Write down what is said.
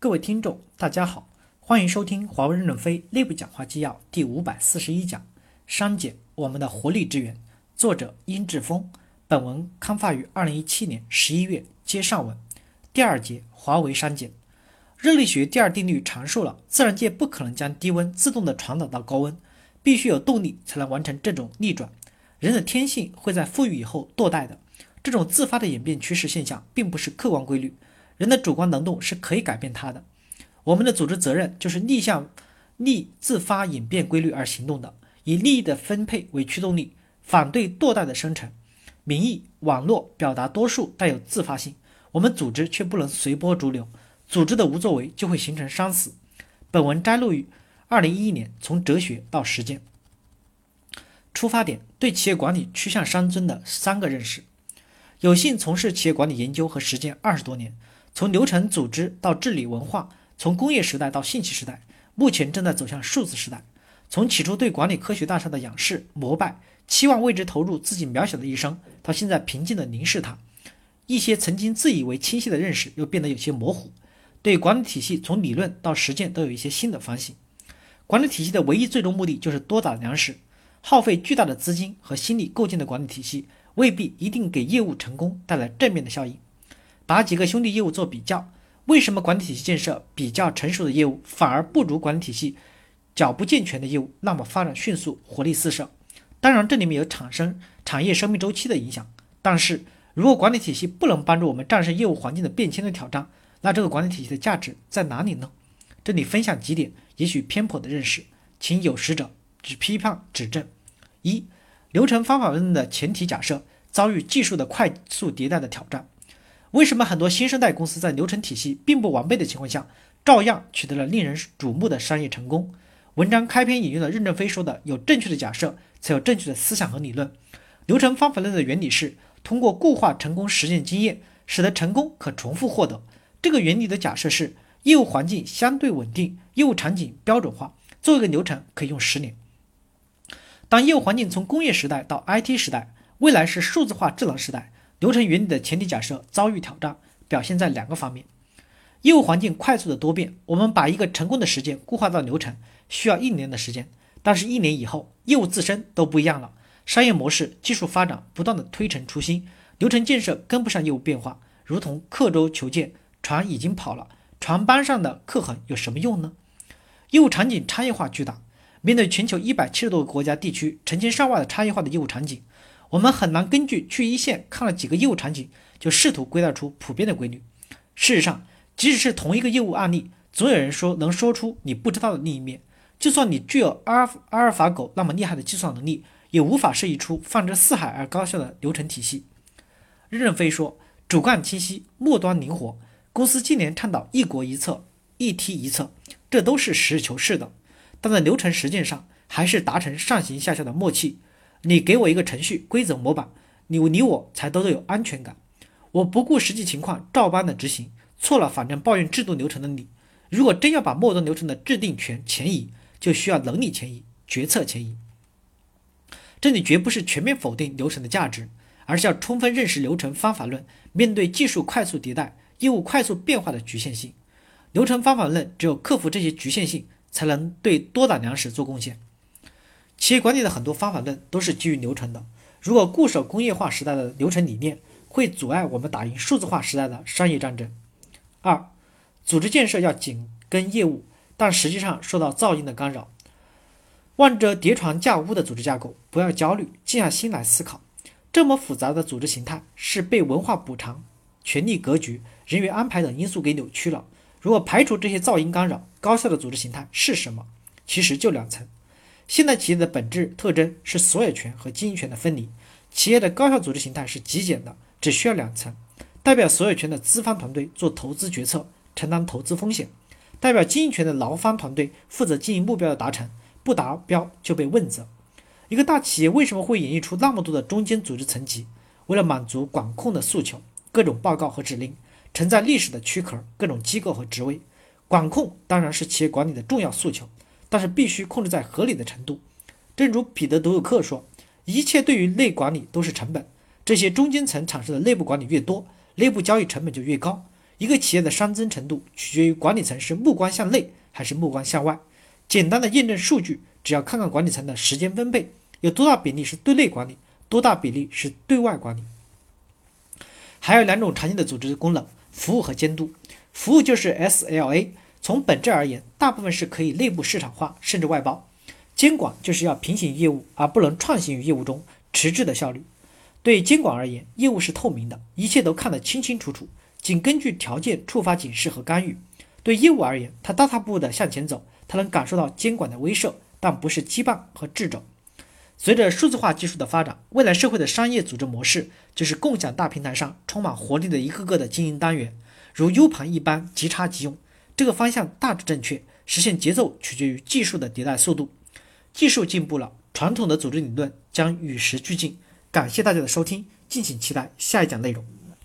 各位听众，大家好，欢迎收听华为任正非内部讲话纪要第五百四十一讲，删减我们的活力之源。作者殷志峰。本文刊发于二零一七年十一月。接上文，第二节华为删减。热力学第二定律阐述了自然界不可能将低温自动的传导到高温，必须有动力才能完成这种逆转。人的天性会在富裕以后堕代的，这种自发的演变趋势现象并不是客观规律。人的主观能动是可以改变它的。我们的组织责任就是逆向、逆自发演变规律而行动的，以利益的分配为驱动力，反对堕代的生成。民意、网络表达多数带有自发性，我们组织却不能随波逐流，组织的无作为就会形成伤死。本文摘录于二零一一年《从哲学到实践》。出发点对企业管理趋向商尊的三个认识。有幸从事企业管理研究和实践二十多年。从流程组织到治理文化，从工业时代到信息时代，目前正在走向数字时代。从起初对管理科学大厦的仰视膜拜，期望为之投入自己渺小的一生，到现在平静地凝视它，一些曾经自以为清晰的认识又变得有些模糊。对管理体系从理论到实践都有一些新的反省。管理体系的唯一最终目的就是多打粮食，耗费巨大的资金和心力构建的管理体系未必一定给业务成功带来正面的效应。把几个兄弟业务做比较，为什么管理体系建设比较成熟的业务反而不如管理体系较不健全的业务那么发展迅速、活力四射？当然，这里面有产生产业生命周期的影响。但是如果管理体系不能帮助我们战胜业务环境的变迁的挑战，那这个管理体系的价值在哪里呢？这里分享几点也许偏颇的认识，请有识者指批判指正。一、流程方法论的前提假设遭遇技术的快速迭代的挑战。为什么很多新生代公司在流程体系并不完备的情况下，照样取得了令人瞩目的商业成功？文章开篇引用了任正非说的：“有正确的假设，才有正确的思想和理论。”流程方法论的原理是通过固化成功实践经验，使得成功可重复获得。这个原理的假设是业务环境相对稳定，业务场景标准化，做一个流程可以用十年。当业务环境从工业时代到 IT 时代，未来是数字化智能时代。流程原理的前提假设遭遇挑战，表现在两个方面：业务环境快速的多变，我们把一个成功的实践固化到流程，需要一年的时间，但是一年以后，业务自身都不一样了，商业模式、技术发展不断的推陈出新，流程建设跟不上业务变化，如同刻舟求剑，船已经跑了，船班上的刻痕有什么用呢？业务场景差异化巨大，面对全球一百七十多个国家地区成千上万的差异化的业务场景。我们很难根据去一线看了几个业务场景，就试图归纳出普遍的规律。事实上，即使是同一个业务案例，总有人说能说出你不知道的另一面。就算你具有阿尔阿尔法狗那么厉害的计算能力，也无法设计出放之四海而高效的流程体系。任正非说：“主干清晰，末端灵活。公司近年倡导一国一策、一梯一策，这都是实事求是的。但在流程实践上，还是达成上行下效的默契。”你给我一个程序规则模板，你你我才都都有安全感。我不顾实际情况照搬的执行，错了反正抱怨制度流程的你。如果真要把末端流程的制定权前移，就需要能力前移、决策前移。这里绝不是全面否定流程的价值，而是要充分认识流程方法论面对技术快速迭代、业务快速变化的局限性。流程方法论只有克服这些局限性，才能对多打粮食做贡献。企业管理的很多方法论都是基于流程的。如果固守工业化时代的流程理念，会阻碍我们打赢数字化时代的商业战争。二，组织建设要紧跟业务，但实际上受到噪音的干扰。望着叠床架屋的组织架构，不要焦虑，静下心来思考。这么复杂的组织形态是被文化补偿、权力格局、人员安排等因素给扭曲了。如果排除这些噪音干扰，高效的组织形态是什么？其实就两层。现代企业的本质特征是所有权和经营权的分离。企业的高效组织形态是极简的，只需要两层：代表所有权的资方团队做投资决策，承担投资风险；代表经营权的劳方团队负责经营目标的达成，不达标就被问责。一个大企业为什么会演绎出那么多的中间组织层级？为了满足管控的诉求，各种报告和指令，承载历史的躯壳，各种机构和职位。管控当然是企业管理的重要诉求。但是必须控制在合理的程度。正如彼得·德鲁克说：“一切对于内管理都是成本。这些中间层产生的内部管理越多，内部交易成本就越高。一个企业的熵增程度取决于管理层是目光向内还是目光向外。简单的验证数据，只要看看管理层的时间分配，有多大比例是对内管理，多大比例是对外管理。还有两种常见的组织功能：服务和监督。服务就是 SLA，从本质而言，大部分是可以内部市场化甚至外包。监管就是要平行业务，而不能创新于业务中，迟滞的效率。对监管而言，业务是透明的，一切都看得清清楚楚，仅根据条件触发警示和干预。对业务而言，它大踏步地向前走，它能感受到监管的威慑，但不是羁绊和掣肘。随着数字化技术的发展，未来社会的商业组织模式就是共享大平台上充满活力的一个个的经营单元，如 U 盘一般即插即用。这个方向大致正确，实现节奏取决于技术的迭代速度。技术进步了，传统的组织理论将与时俱进。感谢大家的收听，敬请期待下一讲内容。